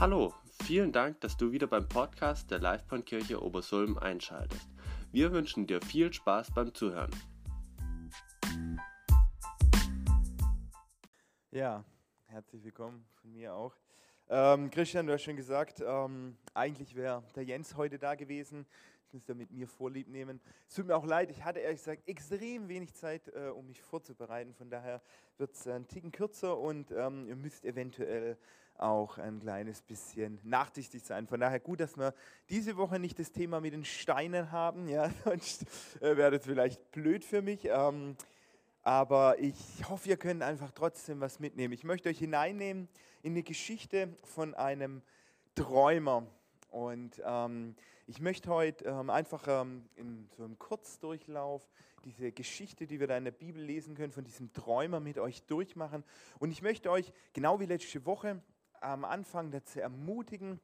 Hallo, vielen Dank, dass du wieder beim Podcast der Livebahnkirche Obersulm einschaltest. Wir wünschen dir viel Spaß beim Zuhören. Ja, herzlich willkommen von mir auch. Ähm, Christian, du hast schon gesagt, ähm, eigentlich wäre der Jens heute da gewesen. Ich muss da mit mir Vorlieb nehmen. Es tut mir auch leid, ich hatte ehrlich gesagt extrem wenig Zeit, äh, um mich vorzubereiten. Von daher wird es ein Ticken kürzer und ähm, ihr müsst eventuell auch ein kleines bisschen nachsichtig sein. Von daher gut, dass wir diese Woche nicht das Thema mit den Steinen haben. Ja, sonst äh, wäre das vielleicht blöd für mich. Ähm, aber ich hoffe, ihr könnt einfach trotzdem was mitnehmen. Ich möchte euch hineinnehmen in eine Geschichte von einem Träumer. Und ähm, ich möchte heute ähm, einfach ähm, in so einem Kurzdurchlauf diese Geschichte, die wir da in der Bibel lesen können, von diesem Träumer mit euch durchmachen. Und ich möchte euch, genau wie letzte Woche, am Anfang dazu ermutigen,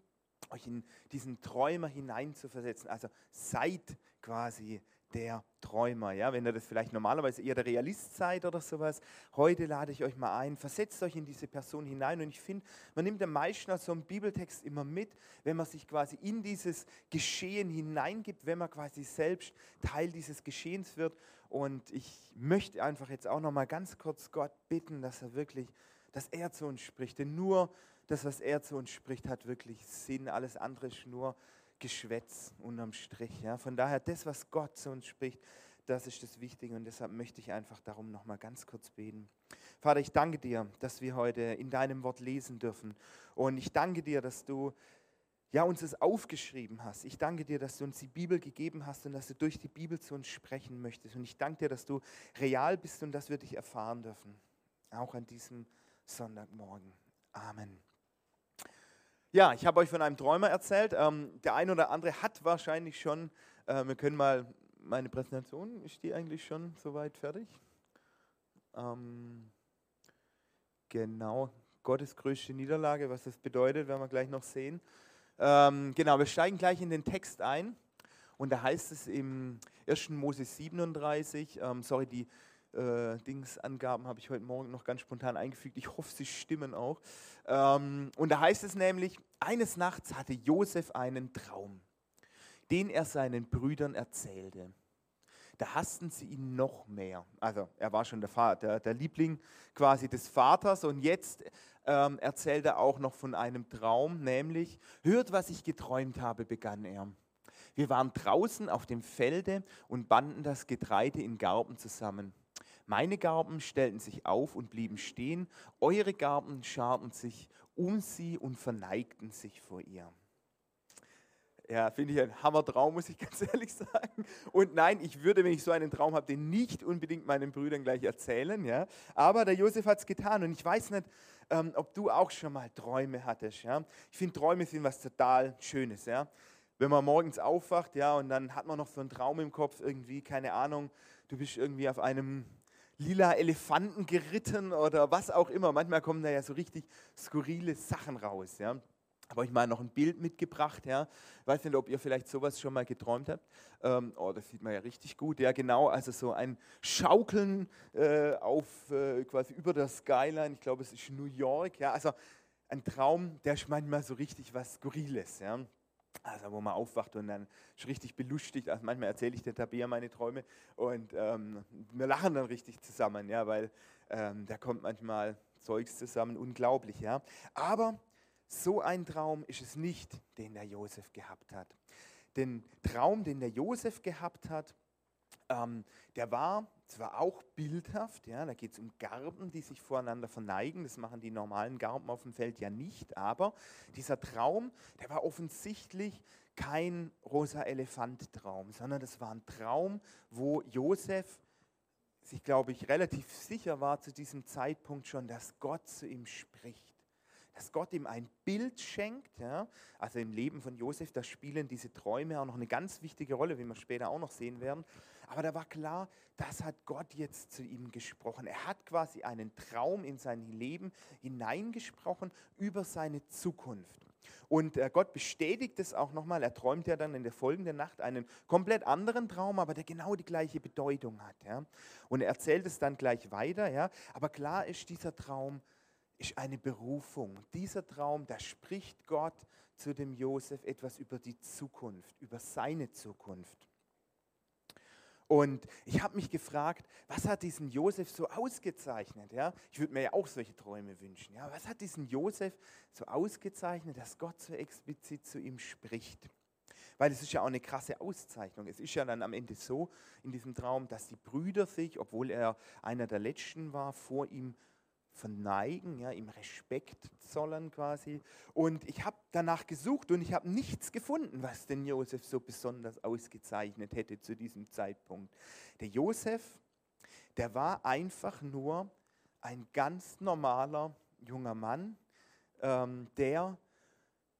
euch in diesen Träumer hineinzuversetzen. Also seid quasi der Träumer. Ja? Wenn ihr das vielleicht normalerweise eher der Realist seid oder sowas, heute lade ich euch mal ein, versetzt euch in diese Person hinein. Und ich finde, man nimmt am meisten aus so einem Bibeltext immer mit, wenn man sich quasi in dieses Geschehen hineingibt, wenn man quasi selbst Teil dieses Geschehens wird. Und ich möchte einfach jetzt auch noch mal ganz kurz Gott bitten, dass er wirklich, dass er zu uns spricht. Denn nur das, was er zu uns spricht, hat wirklich Sinn. Alles andere ist nur Geschwätz unterm Strich. Ja. Von daher, das, was Gott zu uns spricht, das ist das Wichtige und deshalb möchte ich einfach darum noch mal ganz kurz beten. Vater, ich danke dir, dass wir heute in deinem Wort lesen dürfen und ich danke dir, dass du ja, uns es aufgeschrieben hast. Ich danke dir, dass du uns die Bibel gegeben hast und dass du durch die Bibel zu uns sprechen möchtest. Und ich danke dir, dass du real bist und dass wir dich erfahren dürfen. Auch an diesem Sonntagmorgen. Amen. Ja, ich habe euch von einem Träumer erzählt. Ähm, der eine oder andere hat wahrscheinlich schon, äh, wir können mal, meine Präsentation, ist die eigentlich schon soweit fertig? Ähm, genau, Gottes größte Niederlage, was das bedeutet, werden wir gleich noch sehen. Ähm, genau, wir steigen gleich in den Text ein. Und da heißt es im 1. Mose 37, ähm, sorry, die äh, Dingsangaben habe ich heute Morgen noch ganz spontan eingefügt. Ich hoffe, sie stimmen auch. Ähm, und da heißt es nämlich, eines Nachts hatte Josef einen Traum, den er seinen Brüdern erzählte. Da hassten sie ihn noch mehr. Also er war schon der, Vater, der Liebling quasi des Vaters und jetzt ähm, erzählt er auch noch von einem Traum, nämlich, hört, was ich geträumt habe, begann er. Wir waren draußen auf dem Felde und banden das Getreide in Garben zusammen. Meine Garben stellten sich auf und blieben stehen, eure Garben scharten sich um sie und verneigten sich vor ihr. Ja, finde ich ein Hammertraum, muss ich ganz ehrlich sagen. Und nein, ich würde, wenn ich so einen Traum habe, den nicht unbedingt meinen Brüdern gleich erzählen. Ja. Aber der Josef hat es getan und ich weiß nicht, ähm, ob du auch schon mal Träume hattest. Ja. Ich finde, Träume sind was total Schönes. Ja. Wenn man morgens aufwacht ja, und dann hat man noch so einen Traum im Kopf, irgendwie, keine Ahnung, du bist irgendwie auf einem lila Elefanten geritten oder was auch immer. Manchmal kommen da ja so richtig skurrile Sachen raus. Ja. Habe euch mal noch ein Bild mitgebracht. Ja. Weiß nicht, ob ihr vielleicht sowas schon mal geträumt habt. Ähm, oh, das sieht man ja richtig gut. Ja, genau. Also so ein Schaukeln äh, auf äh, quasi über der Skyline. Ich glaube, es ist New York. Ja, also ein Traum, der ist manchmal so richtig was Skurriles. Ja. Also wo man aufwacht und dann ist richtig belustigt. Also manchmal erzähle ich der Tabea meine Träume und ähm, wir lachen dann richtig zusammen, ja, weil ähm, da kommt manchmal Zeugs zusammen, unglaublich, ja. Aber so ein Traum ist es nicht, den der Josef gehabt hat. Den Traum, den der Josef gehabt hat, ähm, der war zwar auch bildhaft, ja, da geht es um Garben, die sich voreinander verneigen, das machen die normalen Garben auf dem Feld ja nicht, aber dieser Traum, der war offensichtlich kein rosa Elefant-Traum, sondern das war ein Traum, wo Josef sich, glaube ich, relativ sicher war zu diesem Zeitpunkt schon, dass Gott zu ihm spricht dass Gott ihm ein Bild schenkt. Ja? Also im Leben von Josef, da spielen diese Träume auch noch eine ganz wichtige Rolle, wie wir später auch noch sehen werden. Aber da war klar, das hat Gott jetzt zu ihm gesprochen. Er hat quasi einen Traum in sein Leben hineingesprochen über seine Zukunft. Und äh, Gott bestätigt es auch nochmal. Er träumt ja dann in der folgenden Nacht einen komplett anderen Traum, aber der genau die gleiche Bedeutung hat. Ja? Und er erzählt es dann gleich weiter. Ja? Aber klar ist, dieser Traum ist eine Berufung. Dieser Traum, da spricht Gott zu dem Josef etwas über die Zukunft, über seine Zukunft. Und ich habe mich gefragt, was hat diesen Josef so ausgezeichnet? Ja? Ich würde mir ja auch solche Träume wünschen. Ja? Was hat diesen Josef so ausgezeichnet, dass Gott so explizit zu ihm spricht? Weil es ist ja auch eine krasse Auszeichnung. Es ist ja dann am Ende so in diesem Traum, dass die Brüder sich, obwohl er einer der Letzten war, vor ihm verneigen, ja, ihm Respekt zollen quasi. Und ich habe danach gesucht und ich habe nichts gefunden, was den Josef so besonders ausgezeichnet hätte zu diesem Zeitpunkt. Der Josef, der war einfach nur ein ganz normaler junger Mann, ähm, der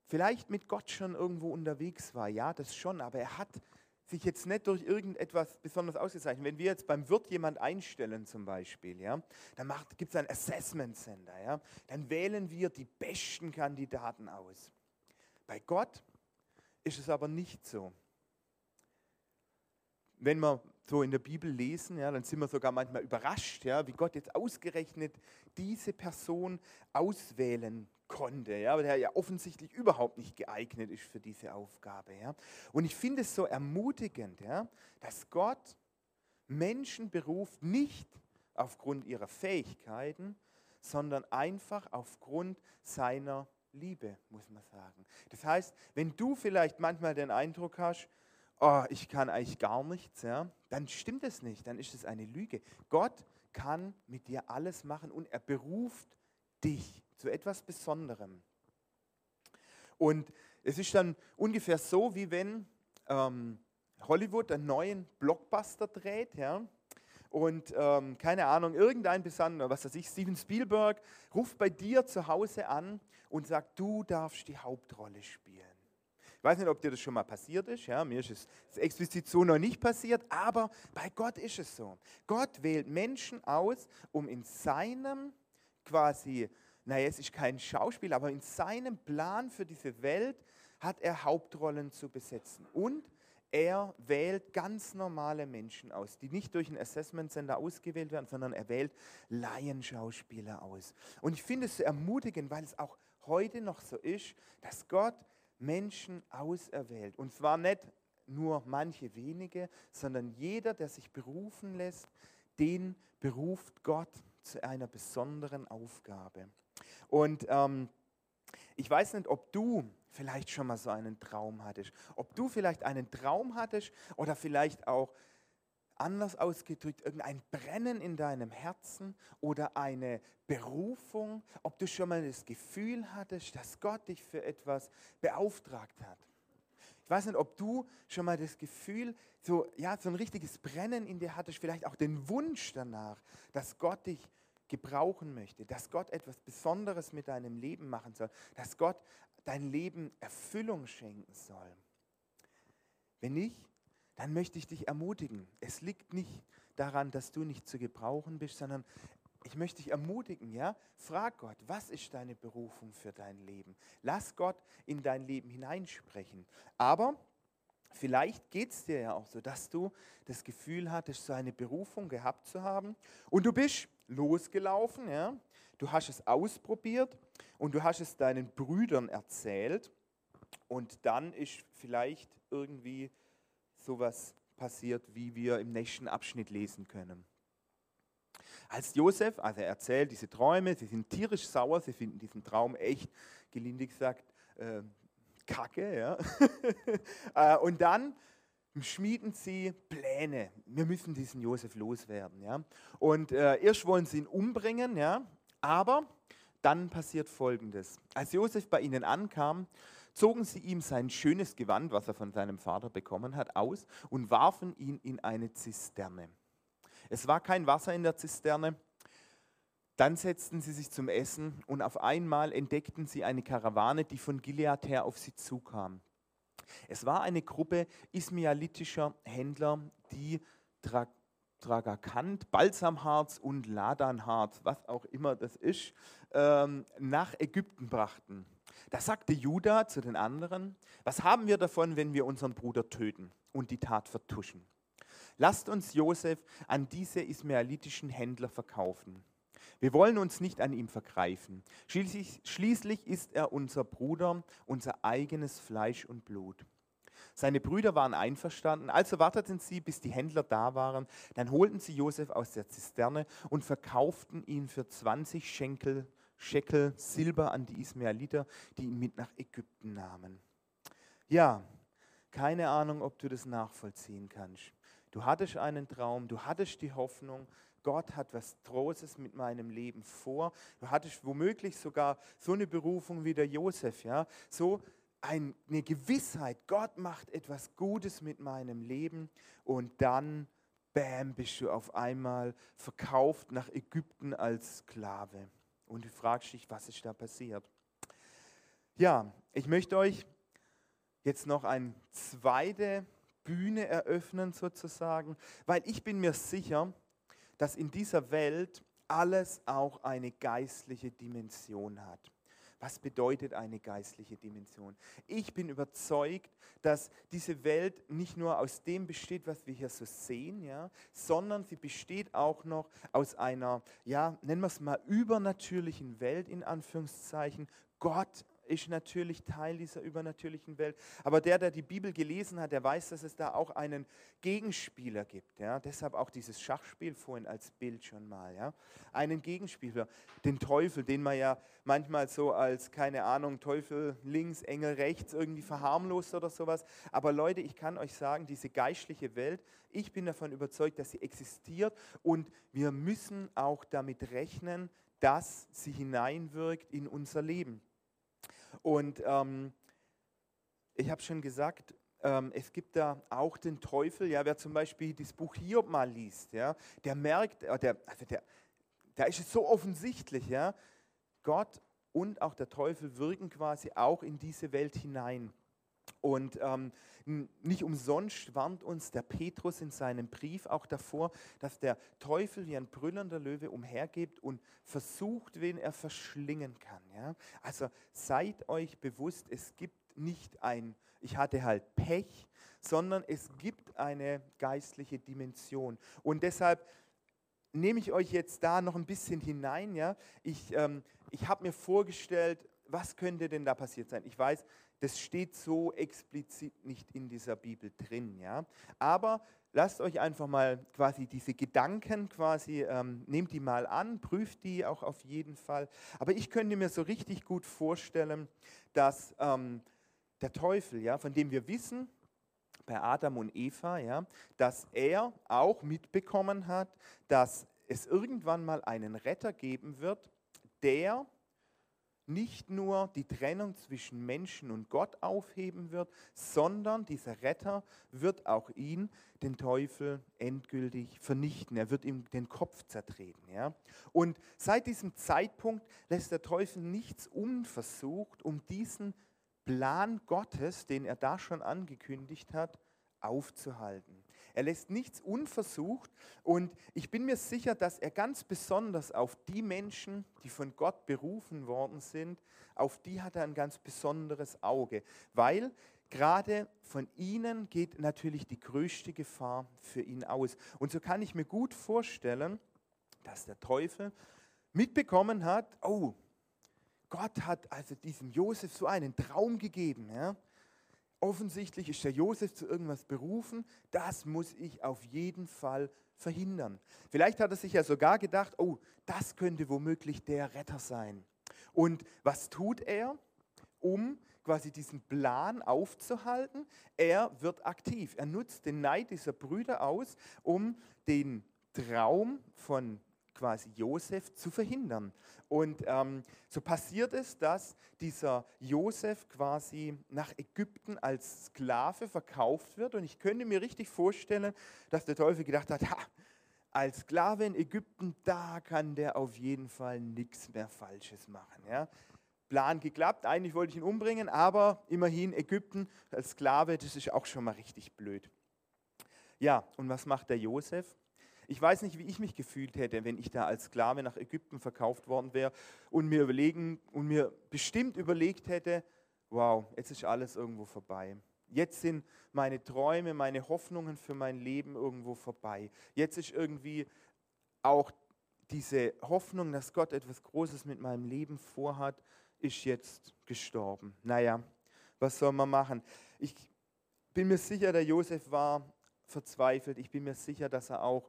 vielleicht mit Gott schon irgendwo unterwegs war. Ja, das schon, aber er hat sich jetzt nicht durch irgendetwas besonders ausgezeichnet. Wenn wir jetzt beim Wirt jemand einstellen zum Beispiel, ja, dann gibt es ein Assessment Center, ja, dann wählen wir die besten Kandidaten aus. Bei Gott ist es aber nicht so. Wenn wir so in der Bibel lesen, ja, dann sind wir sogar manchmal überrascht, ja, wie Gott jetzt ausgerechnet diese Person auswählen konnte, ja, der ja offensichtlich überhaupt nicht geeignet ist für diese Aufgabe. Ja. Und ich finde es so ermutigend, ja, dass Gott Menschen beruft, nicht aufgrund ihrer Fähigkeiten, sondern einfach aufgrund seiner Liebe, muss man sagen. Das heißt, wenn du vielleicht manchmal den Eindruck hast, oh, ich kann eigentlich gar nichts, ja, dann stimmt es nicht, dann ist es eine Lüge. Gott kann mit dir alles machen und er beruft dich zu etwas Besonderem. Und es ist dann ungefähr so, wie wenn ähm, Hollywood einen neuen Blockbuster dreht, ja, und ähm, keine Ahnung, irgendein Besonderer, was weiß ich, Steven Spielberg, ruft bei dir zu Hause an und sagt, du darfst die Hauptrolle spielen. Ich weiß nicht, ob dir das schon mal passiert ist. Ja, mir ist es explizit so noch nicht passiert, aber bei Gott ist es so. Gott wählt Menschen aus, um in seinem quasi naja, es ist kein Schauspiel, aber in seinem Plan für diese Welt hat er Hauptrollen zu besetzen. Und er wählt ganz normale Menschen aus, die nicht durch ein Assessment Center ausgewählt werden, sondern er wählt Laienschauspieler aus. Und ich finde es so ermutigend, weil es auch heute noch so ist, dass Gott Menschen auserwählt. Und zwar nicht nur manche wenige, sondern jeder, der sich berufen lässt, den beruft Gott zu einer besonderen Aufgabe. Und ähm, ich weiß nicht, ob du vielleicht schon mal so einen Traum hattest, ob du vielleicht einen Traum hattest oder vielleicht auch anders ausgedrückt, irgendein Brennen in deinem Herzen oder eine Berufung, ob du schon mal das Gefühl hattest, dass Gott dich für etwas beauftragt hat. Ich weiß nicht, ob du schon mal das Gefühl, so, ja, so ein richtiges Brennen in dir hattest, vielleicht auch den Wunsch danach, dass Gott dich gebrauchen möchte, dass Gott etwas Besonderes mit deinem Leben machen soll, dass Gott dein Leben Erfüllung schenken soll. Wenn nicht, dann möchte ich dich ermutigen. Es liegt nicht daran, dass du nicht zu gebrauchen bist, sondern ich möchte dich ermutigen, ja? Frag Gott, was ist deine Berufung für dein Leben? Lass Gott in dein Leben hineinsprechen. Aber vielleicht geht es dir ja auch so, dass du das Gefühl hattest, so eine Berufung gehabt zu haben und du bist losgelaufen, ja? du hast es ausprobiert und du hast es deinen Brüdern erzählt und dann ist vielleicht irgendwie sowas passiert, wie wir im nächsten Abschnitt lesen können. Als Josef, also er erzählt diese Träume, sie sind tierisch sauer, sie finden diesen Traum echt, gelinde gesagt, äh, kacke. Ja? Äh, und dann schmieden sie Pläne. Wir müssen diesen Josef loswerden. Ja? Und äh, erst wollen sie ihn umbringen, ja? aber dann passiert Folgendes. Als Josef bei ihnen ankam, zogen sie ihm sein schönes Gewand, was er von seinem Vater bekommen hat, aus und warfen ihn in eine Zisterne. Es war kein Wasser in der Zisterne. Dann setzten sie sich zum Essen und auf einmal entdeckten sie eine Karawane, die von Gilead her auf sie zukam. Es war eine Gruppe ismaelitischer Händler, die Tra Tragakant, Balsamharz und Ladanharz, was auch immer das ist, ähm, nach Ägypten brachten. Da sagte Judah zu den anderen, was haben wir davon, wenn wir unseren Bruder töten und die Tat vertuschen? Lasst uns Josef an diese ismaelitischen Händler verkaufen. Wir wollen uns nicht an ihm vergreifen. Schließlich, schließlich ist er unser Bruder, unser eigenes Fleisch und Blut. Seine Brüder waren einverstanden, also warteten sie, bis die Händler da waren. Dann holten sie Josef aus der Zisterne und verkauften ihn für 20 Schenkel, Schekel Silber an die Ismaeliter, die ihn mit nach Ägypten nahmen. Ja, keine Ahnung, ob du das nachvollziehen kannst. Du hattest einen Traum, du hattest die Hoffnung, Gott hat was Großes mit meinem Leben vor. Du hattest womöglich sogar so eine Berufung wie der Josef, ja, so eine Gewissheit, Gott macht etwas Gutes mit meinem Leben und dann, bam, bist du auf einmal verkauft nach Ägypten als Sklave. Und du fragst dich, was ist da passiert? Ja, ich möchte euch jetzt noch eine zweite Bühne eröffnen sozusagen, weil ich bin mir sicher, dass in dieser Welt alles auch eine geistliche Dimension hat. Was bedeutet eine geistliche Dimension? Ich bin überzeugt, dass diese Welt nicht nur aus dem besteht, was wir hier so sehen, ja, sondern sie besteht auch noch aus einer, ja, nennen wir es mal, übernatürlichen Welt in Anführungszeichen. Gott ist natürlich Teil dieser übernatürlichen Welt. Aber der, der die Bibel gelesen hat, der weiß, dass es da auch einen Gegenspieler gibt. Ja? Deshalb auch dieses Schachspiel vorhin als Bild schon mal. Ja? Einen Gegenspieler, den Teufel, den man ja manchmal so als, keine Ahnung, Teufel links, Engel rechts irgendwie verharmlost oder sowas. Aber Leute, ich kann euch sagen, diese geistliche Welt, ich bin davon überzeugt, dass sie existiert und wir müssen auch damit rechnen, dass sie hineinwirkt in unser Leben. Und ähm, ich habe schon gesagt, ähm, es gibt da auch den Teufel, ja, wer zum Beispiel das Buch Hiob mal liest, ja, der merkt, äh, der, also der, da ist es so offensichtlich, ja, Gott und auch der Teufel wirken quasi auch in diese Welt hinein. Und ähm, nicht umsonst warnt uns der Petrus in seinem Brief auch davor, dass der Teufel wie ein brüllender Löwe umhergeht und versucht, wen er verschlingen kann. Ja? Also seid euch bewusst, es gibt nicht ein, ich hatte halt Pech, sondern es gibt eine geistliche Dimension. Und deshalb nehme ich euch jetzt da noch ein bisschen hinein. Ja? Ich, ähm, ich habe mir vorgestellt, was könnte denn da passiert sein? Ich weiß, das steht so explizit nicht in dieser Bibel drin. Ja? Aber lasst euch einfach mal quasi diese Gedanken quasi, ähm, nehmt die mal an, prüft die auch auf jeden Fall. Aber ich könnte mir so richtig gut vorstellen, dass ähm, der Teufel, ja, von dem wir wissen, bei Adam und Eva, ja, dass er auch mitbekommen hat, dass es irgendwann mal einen Retter geben wird, der nicht nur die Trennung zwischen Menschen und Gott aufheben wird, sondern dieser Retter wird auch ihn, den Teufel, endgültig vernichten. Er wird ihm den Kopf zertreten. Ja? Und seit diesem Zeitpunkt lässt der Teufel nichts unversucht, um diesen Plan Gottes, den er da schon angekündigt hat, aufzuhalten. Er lässt nichts unversucht und ich bin mir sicher, dass er ganz besonders auf die Menschen, die von Gott berufen worden sind, auf die hat er ein ganz besonderes Auge, weil gerade von ihnen geht natürlich die größte Gefahr für ihn aus. Und so kann ich mir gut vorstellen, dass der Teufel mitbekommen hat, oh, Gott hat also diesem Josef so einen Traum gegeben. Ja? Offensichtlich ist der Josef zu irgendwas berufen, das muss ich auf jeden Fall verhindern. Vielleicht hat er sich ja sogar gedacht, oh, das könnte womöglich der Retter sein. Und was tut er, um quasi diesen Plan aufzuhalten? Er wird aktiv. Er nutzt den Neid dieser Brüder aus, um den Traum von quasi Josef zu verhindern. Und ähm, so passiert es, dass dieser Josef quasi nach Ägypten als Sklave verkauft wird. Und ich könnte mir richtig vorstellen, dass der Teufel gedacht hat, ha, als Sklave in Ägypten, da kann der auf jeden Fall nichts mehr Falsches machen. Ja? Plan geklappt, eigentlich wollte ich ihn umbringen, aber immerhin Ägypten als Sklave, das ist auch schon mal richtig blöd. Ja, und was macht der Josef? Ich weiß nicht, wie ich mich gefühlt hätte, wenn ich da als Sklave nach Ägypten verkauft worden wäre und mir überlegen und mir bestimmt überlegt hätte, wow, jetzt ist alles irgendwo vorbei. Jetzt sind meine Träume, meine Hoffnungen für mein Leben irgendwo vorbei. Jetzt ist irgendwie auch diese Hoffnung, dass Gott etwas Großes mit meinem Leben vorhat, ist jetzt gestorben. Naja, was soll man machen? Ich bin mir sicher, der Josef war verzweifelt. Ich bin mir sicher, dass er auch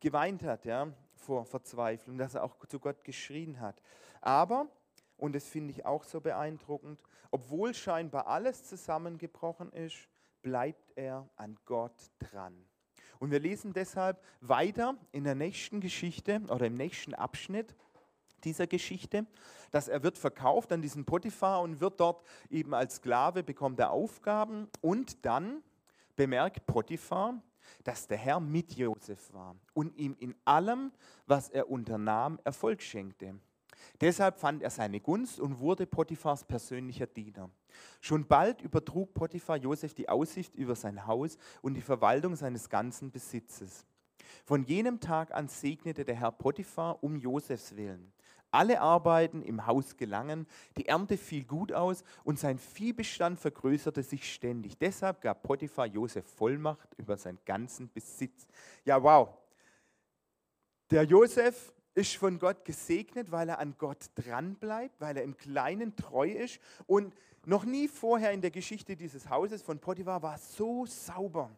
geweint hat ja, vor Verzweiflung, dass er auch zu Gott geschrien hat. Aber, und das finde ich auch so beeindruckend, obwohl scheinbar alles zusammengebrochen ist, bleibt er an Gott dran. Und wir lesen deshalb weiter in der nächsten Geschichte oder im nächsten Abschnitt dieser Geschichte, dass er wird verkauft an diesen Potiphar und wird dort eben als Sklave, bekommt er Aufgaben und dann bemerkt Potiphar, dass der Herr mit Josef war und ihm in allem, was er unternahm, Erfolg schenkte. Deshalb fand er seine Gunst und wurde Potiphars persönlicher Diener. Schon bald übertrug Potiphar Josef die Aussicht über sein Haus und die Verwaltung seines ganzen Besitzes. Von jenem Tag an segnete der Herr Potiphar um Josefs willen. Alle Arbeiten im Haus gelangen, die Ernte fiel gut aus und sein Viehbestand vergrößerte sich ständig. Deshalb gab Potiphar Josef Vollmacht über seinen ganzen Besitz. Ja, wow. Der Josef ist von Gott gesegnet, weil er an Gott dranbleibt, weil er im Kleinen treu ist. Und noch nie vorher in der Geschichte dieses Hauses von Potiphar war so sauber.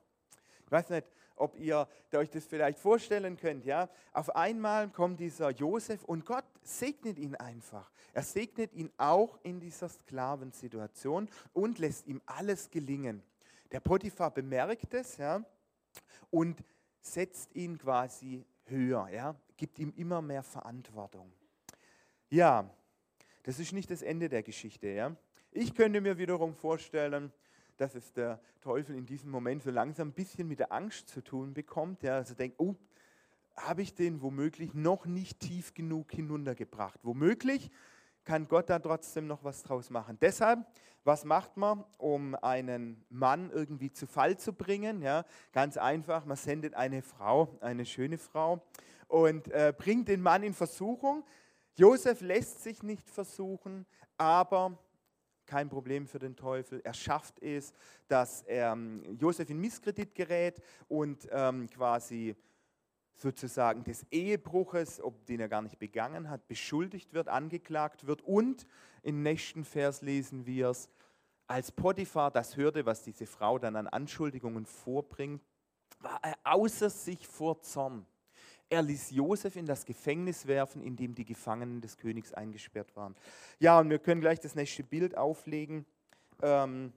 Ich weiß nicht, ob ihr euch das vielleicht vorstellen könnt. Ja? Auf einmal kommt dieser Josef und Gott segnet ihn einfach. Er segnet ihn auch in dieser Sklavensituation und lässt ihm alles gelingen. Der Potiphar bemerkt es ja, und setzt ihn quasi höher. Ja? gibt ihm immer mehr Verantwortung. Ja, das ist nicht das Ende der Geschichte. Ja? Ich könnte mir wiederum vorstellen, dass es der Teufel in diesem Moment so langsam ein bisschen mit der Angst zu tun bekommt. Ja? Also denkt, oh, habe ich den womöglich noch nicht tief genug hinuntergebracht? Womöglich kann Gott da trotzdem noch was draus machen. Deshalb, was macht man, um einen Mann irgendwie zu Fall zu bringen? Ja, ganz einfach, man sendet eine Frau, eine schöne Frau, und äh, bringt den Mann in Versuchung. Josef lässt sich nicht versuchen, aber kein Problem für den Teufel. Er schafft es, dass er, ähm, Josef in Misskredit gerät und ähm, quasi sozusagen des Ehebruches, ob den er gar nicht begangen hat, beschuldigt wird, angeklagt wird. Und im nächsten Vers lesen wir es, als Potiphar das hörte, was diese Frau dann an Anschuldigungen vorbringt, war er außer sich vor Zorn. Er ließ Josef in das Gefängnis werfen, in dem die Gefangenen des Königs eingesperrt waren. Ja, und wir können gleich das nächste Bild auflegen. Ähm,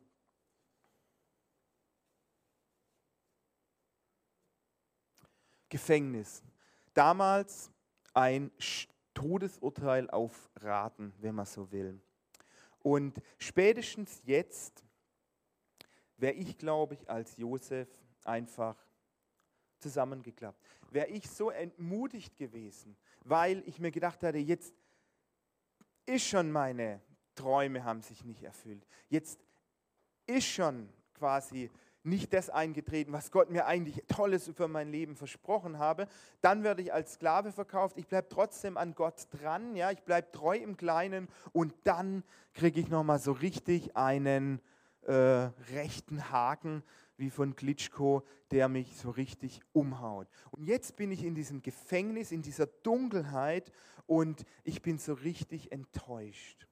Gefängnis. Damals ein Todesurteil auf Raten, wenn man so will. Und spätestens jetzt wäre ich, glaube ich, als Josef einfach zusammengeklappt. Wäre ich so entmutigt gewesen, weil ich mir gedacht hatte, jetzt ist schon meine Träume haben sich nicht erfüllt. Jetzt ist schon quasi nicht das eingetreten, was Gott mir eigentlich Tolles für mein Leben versprochen habe. Dann werde ich als Sklave verkauft. Ich bleibe trotzdem an Gott dran. Ja, ich bleibe treu im Kleinen. Und dann kriege ich nochmal so richtig einen äh, rechten Haken wie von Klitschko, der mich so richtig umhaut. Und jetzt bin ich in diesem Gefängnis, in dieser Dunkelheit und ich bin so richtig enttäuscht.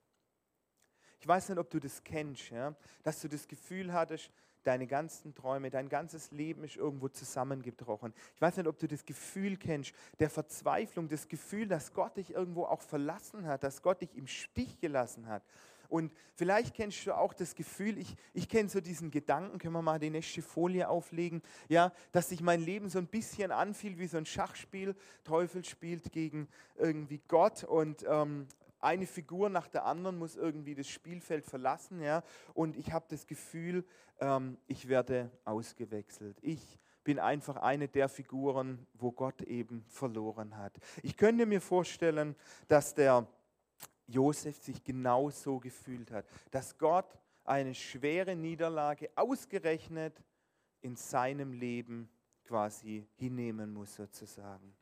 Ich weiß nicht, ob du das kennst, ja? dass du das Gefühl hattest, deine ganzen Träume, dein ganzes Leben ist irgendwo zusammengebrochen. Ich weiß nicht, ob du das Gefühl kennst, der Verzweiflung, das Gefühl, dass Gott dich irgendwo auch verlassen hat, dass Gott dich im Stich gelassen hat. Und vielleicht kennst du auch das Gefühl, ich, ich kenne so diesen Gedanken, können wir mal die nächste Folie auflegen, ja, dass sich mein Leben so ein bisschen anfühlt wie so ein Schachspiel. Teufel spielt gegen irgendwie Gott und ähm, eine Figur nach der anderen muss irgendwie das Spielfeld verlassen, ja, und ich habe das Gefühl, ähm, ich werde ausgewechselt. Ich bin einfach eine der Figuren, wo Gott eben verloren hat. Ich könnte mir vorstellen, dass der Josef sich genauso gefühlt hat, dass Gott eine schwere Niederlage ausgerechnet in seinem Leben quasi hinnehmen muss sozusagen.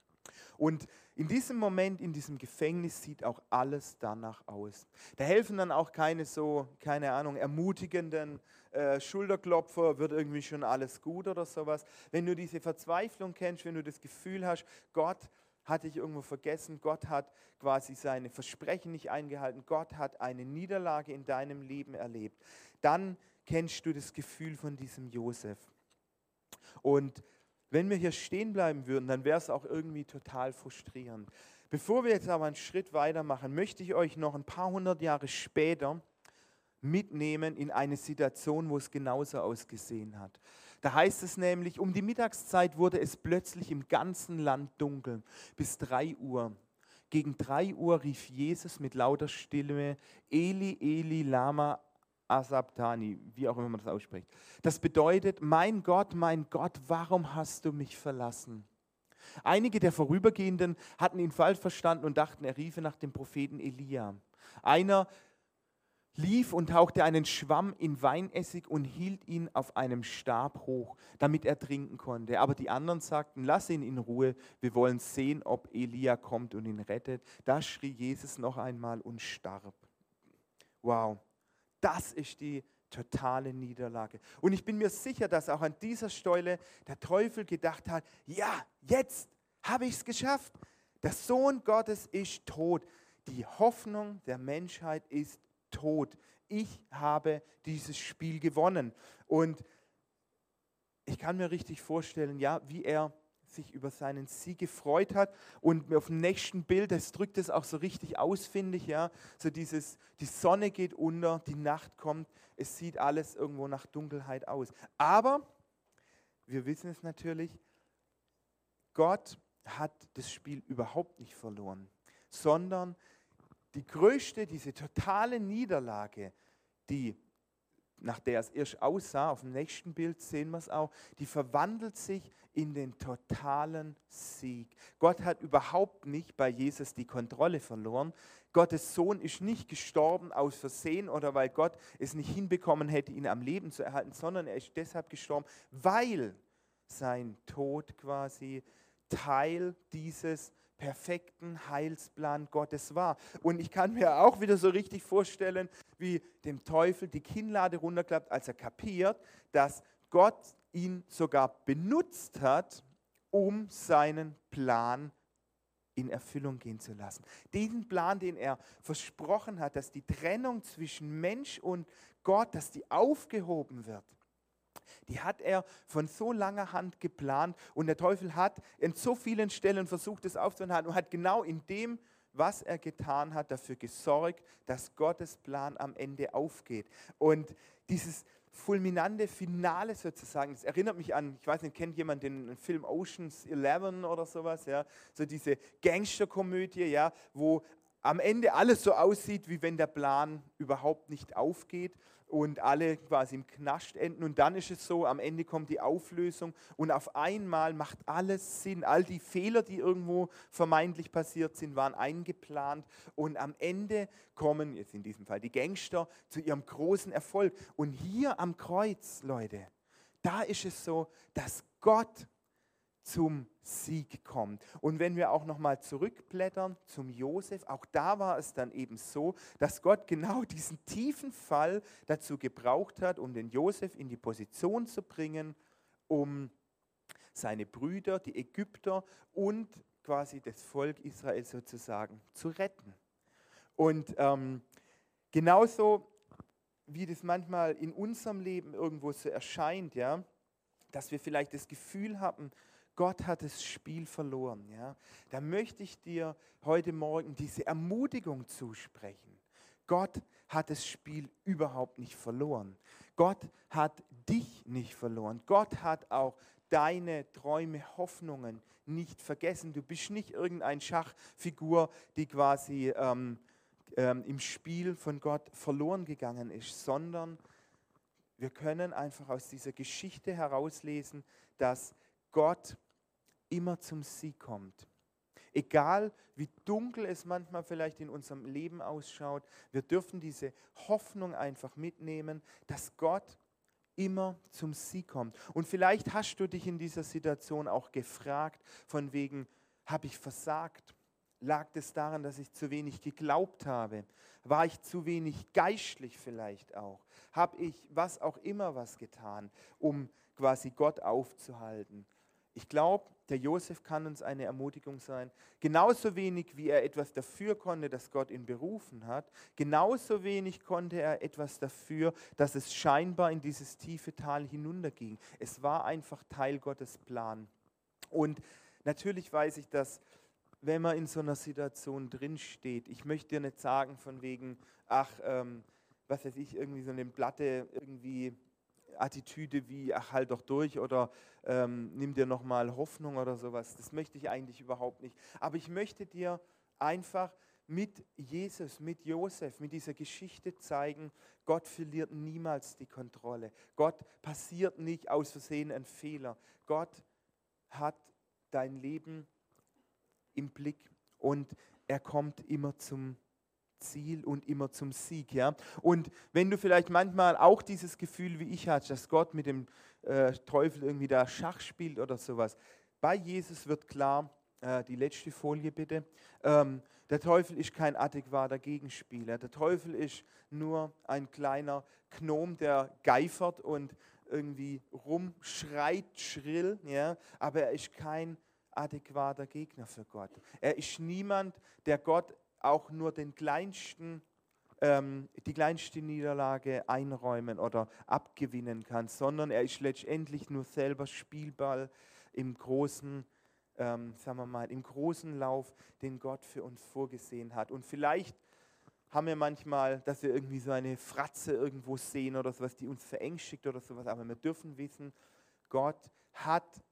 Und in diesem Moment, in diesem Gefängnis sieht auch alles danach aus. Da helfen dann auch keine so, keine Ahnung, ermutigenden äh, Schulterklopfer, wird irgendwie schon alles gut oder sowas. Wenn du diese Verzweiflung kennst, wenn du das Gefühl hast, Gott hat dich irgendwo vergessen, Gott hat quasi seine Versprechen nicht eingehalten, Gott hat eine Niederlage in deinem Leben erlebt, dann kennst du das Gefühl von diesem Josef. Und wenn wir hier stehen bleiben würden, dann wäre es auch irgendwie total frustrierend. Bevor wir jetzt aber einen Schritt weitermachen, möchte ich euch noch ein paar hundert Jahre später mitnehmen in eine Situation, wo es genauso ausgesehen hat. Da heißt es nämlich, um die Mittagszeit wurde es plötzlich im ganzen Land dunkel, bis drei Uhr. Gegen drei Uhr rief Jesus mit lauter Stimme, Eli, Eli, Lama Asabtani, wie auch immer man das ausspricht. Das bedeutet, mein Gott, mein Gott, warum hast du mich verlassen? Einige der Vorübergehenden hatten ihn falsch verstanden und dachten, er riefe nach dem Propheten Elia. Einer lief und tauchte einen Schwamm in Weinessig und hielt ihn auf einem Stab hoch, damit er trinken konnte. Aber die anderen sagten, lass ihn in Ruhe, wir wollen sehen, ob Elia kommt und ihn rettet. Da schrie Jesus noch einmal und starb. Wow, das ist die totale Niederlage. Und ich bin mir sicher, dass auch an dieser Stelle der Teufel gedacht hat, ja, jetzt habe ich es geschafft. Der Sohn Gottes ist tot. Die Hoffnung der Menschheit ist tot. Ich habe dieses Spiel gewonnen. Und ich kann mir richtig vorstellen, ja, wie er sich über seinen Sieg gefreut hat. Und auf dem nächsten Bild, das drückt es auch so richtig aus, finde ich, ja. So dieses, die Sonne geht unter, die Nacht kommt, es sieht alles irgendwo nach Dunkelheit aus. Aber wir wissen es natürlich, Gott hat das Spiel überhaupt nicht verloren, sondern die größte, diese totale Niederlage, die nach der es erst aussah, auf dem nächsten Bild sehen wir es auch, die verwandelt sich in den totalen Sieg. Gott hat überhaupt nicht bei Jesus die Kontrolle verloren. Gottes Sohn ist nicht gestorben aus Versehen oder weil Gott es nicht hinbekommen hätte, ihn am Leben zu erhalten, sondern er ist deshalb gestorben, weil sein Tod quasi Teil dieses perfekten Heilsplan Gottes war. Und ich kann mir auch wieder so richtig vorstellen, wie dem Teufel die Kinnlade runterklappt, als er kapiert, dass Gott ihn sogar benutzt hat, um seinen Plan in Erfüllung gehen zu lassen. Diesen Plan, den er versprochen hat, dass die Trennung zwischen Mensch und Gott, dass die aufgehoben wird die hat er von so langer Hand geplant und der Teufel hat in so vielen Stellen versucht, es aufzuhalten und hat genau in dem, was er getan hat, dafür gesorgt, dass Gottes Plan am Ende aufgeht. Und dieses fulminante Finale sozusagen, das erinnert mich an, ich weiß nicht, kennt jemand den Film Oceans 11 oder sowas, ja, so diese Gangsterkomödie, ja, wo am Ende alles so aussieht, wie wenn der Plan überhaupt nicht aufgeht und alle quasi im Knast enden. Und dann ist es so, am Ende kommt die Auflösung und auf einmal macht alles Sinn. All die Fehler, die irgendwo vermeintlich passiert sind, waren eingeplant. Und am Ende kommen, jetzt in diesem Fall die Gangster, zu ihrem großen Erfolg. Und hier am Kreuz, Leute, da ist es so, dass Gott zum Sieg kommt. Und wenn wir auch nochmal zurückblättern zum Josef, auch da war es dann eben so, dass Gott genau diesen tiefen Fall dazu gebraucht hat, um den Josef in die Position zu bringen, um seine Brüder, die Ägypter und quasi das Volk Israel sozusagen zu retten. Und ähm, genauso wie das manchmal in unserem Leben irgendwo so erscheint, ja, dass wir vielleicht das Gefühl haben, Gott hat das Spiel verloren. Ja? Da möchte ich dir heute Morgen diese Ermutigung zusprechen. Gott hat das Spiel überhaupt nicht verloren. Gott hat dich nicht verloren. Gott hat auch deine Träume, Hoffnungen nicht vergessen. Du bist nicht irgendeine Schachfigur, die quasi ähm, ähm, im Spiel von Gott verloren gegangen ist, sondern wir können einfach aus dieser Geschichte herauslesen, dass Gott immer zum Sieg kommt. Egal wie dunkel es manchmal vielleicht in unserem Leben ausschaut, wir dürfen diese Hoffnung einfach mitnehmen, dass Gott immer zum Sieg kommt. Und vielleicht hast du dich in dieser Situation auch gefragt, von wegen, habe ich versagt? Lag es daran, dass ich zu wenig geglaubt habe? War ich zu wenig geistlich vielleicht auch? Habe ich was auch immer was getan, um quasi Gott aufzuhalten? Ich glaube, der Josef kann uns eine Ermutigung sein. Genauso wenig, wie er etwas dafür konnte, dass Gott ihn berufen hat, genauso wenig konnte er etwas dafür, dass es scheinbar in dieses tiefe Tal hinunterging. Es war einfach Teil Gottes Plan. Und natürlich weiß ich, dass wenn man in so einer Situation drinsteht, ich möchte dir nicht sagen von wegen, ach, ähm, was weiß ich, irgendwie so eine Platte irgendwie Attitüde wie, ach, halt doch durch oder ähm, nimm dir nochmal Hoffnung oder sowas. Das möchte ich eigentlich überhaupt nicht. Aber ich möchte dir einfach mit Jesus, mit Josef, mit dieser Geschichte zeigen, Gott verliert niemals die Kontrolle. Gott passiert nicht aus Versehen ein Fehler. Gott hat dein Leben im Blick und er kommt immer zum Ziel und immer zum Sieg. Ja? Und wenn du vielleicht manchmal auch dieses Gefühl wie ich hast, dass Gott mit dem äh, Teufel irgendwie da Schach spielt oder sowas, bei Jesus wird klar, äh, die letzte Folie bitte, ähm, der Teufel ist kein adäquater Gegenspieler. Der Teufel ist nur ein kleiner Gnom, der geifert und irgendwie rumschreit schrill, ja? aber er ist kein adäquater Gegner für Gott. Er ist niemand, der Gott auch nur den kleinsten, ähm, die kleinste Niederlage einräumen oder abgewinnen kann, sondern er ist letztendlich nur selber Spielball im großen, ähm, sagen wir mal, im großen Lauf, den Gott für uns vorgesehen hat. Und vielleicht haben wir manchmal, dass wir irgendwie so eine Fratze irgendwo sehen oder sowas, die uns verängstigt oder sowas, aber wir dürfen wissen, Gott hat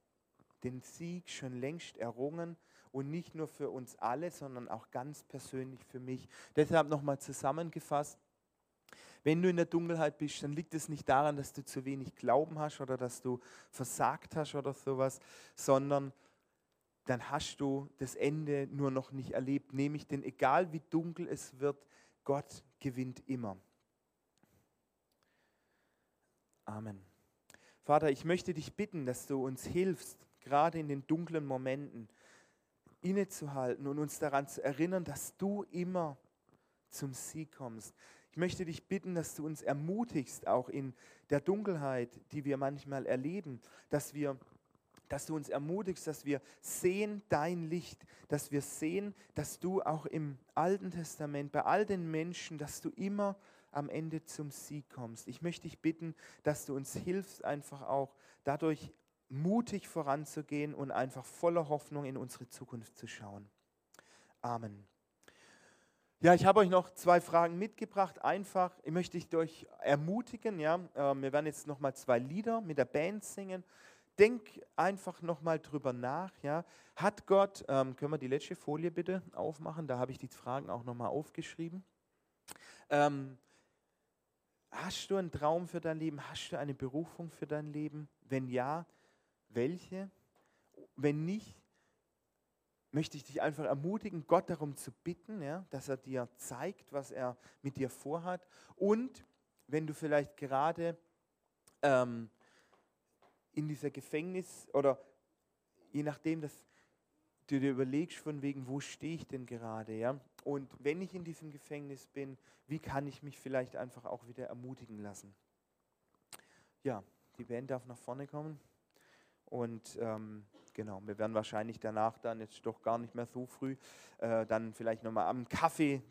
den Sieg schon längst errungen und nicht nur für uns alle, sondern auch ganz persönlich für mich. Deshalb nochmal zusammengefasst, wenn du in der Dunkelheit bist, dann liegt es nicht daran, dass du zu wenig Glauben hast oder dass du versagt hast oder sowas, sondern dann hast du das Ende nur noch nicht erlebt. Nämlich, denn egal wie dunkel es wird, Gott gewinnt immer. Amen. Vater, ich möchte dich bitten, dass du uns hilfst, gerade in den dunklen Momenten, innezuhalten und uns daran zu erinnern, dass du immer zum Sieg kommst. Ich möchte dich bitten, dass du uns ermutigst, auch in der Dunkelheit, die wir manchmal erleben, dass wir dass du uns ermutigst, dass wir sehen dein Licht, dass wir sehen, dass du auch im Alten Testament bei all den Menschen, dass du immer am Ende zum Sieg kommst. Ich möchte dich bitten, dass du uns hilfst, einfach auch dadurch mutig voranzugehen und einfach voller Hoffnung in unsere Zukunft zu schauen. Amen. Ja, ich habe euch noch zwei Fragen mitgebracht. Einfach, ich möchte durch ermutigen. Ja, ähm, wir werden jetzt noch mal zwei Lieder mit der Band singen. Denk einfach noch mal drüber nach. Ja, hat Gott? Ähm, können wir die letzte Folie bitte aufmachen? Da habe ich die Fragen auch noch mal aufgeschrieben. Ähm, hast du einen Traum für dein Leben? Hast du eine Berufung für dein Leben? Wenn ja, welche. Wenn nicht, möchte ich dich einfach ermutigen, Gott darum zu bitten, ja, dass er dir zeigt, was er mit dir vorhat. Und wenn du vielleicht gerade ähm, in dieser Gefängnis oder je nachdem, dass du dir überlegst, von wegen, wo stehe ich denn gerade, ja? Und wenn ich in diesem Gefängnis bin, wie kann ich mich vielleicht einfach auch wieder ermutigen lassen? Ja, die Band darf nach vorne kommen. Und ähm, genau, wir werden wahrscheinlich danach dann, jetzt doch gar nicht mehr so früh, äh, dann vielleicht nochmal am Kaffee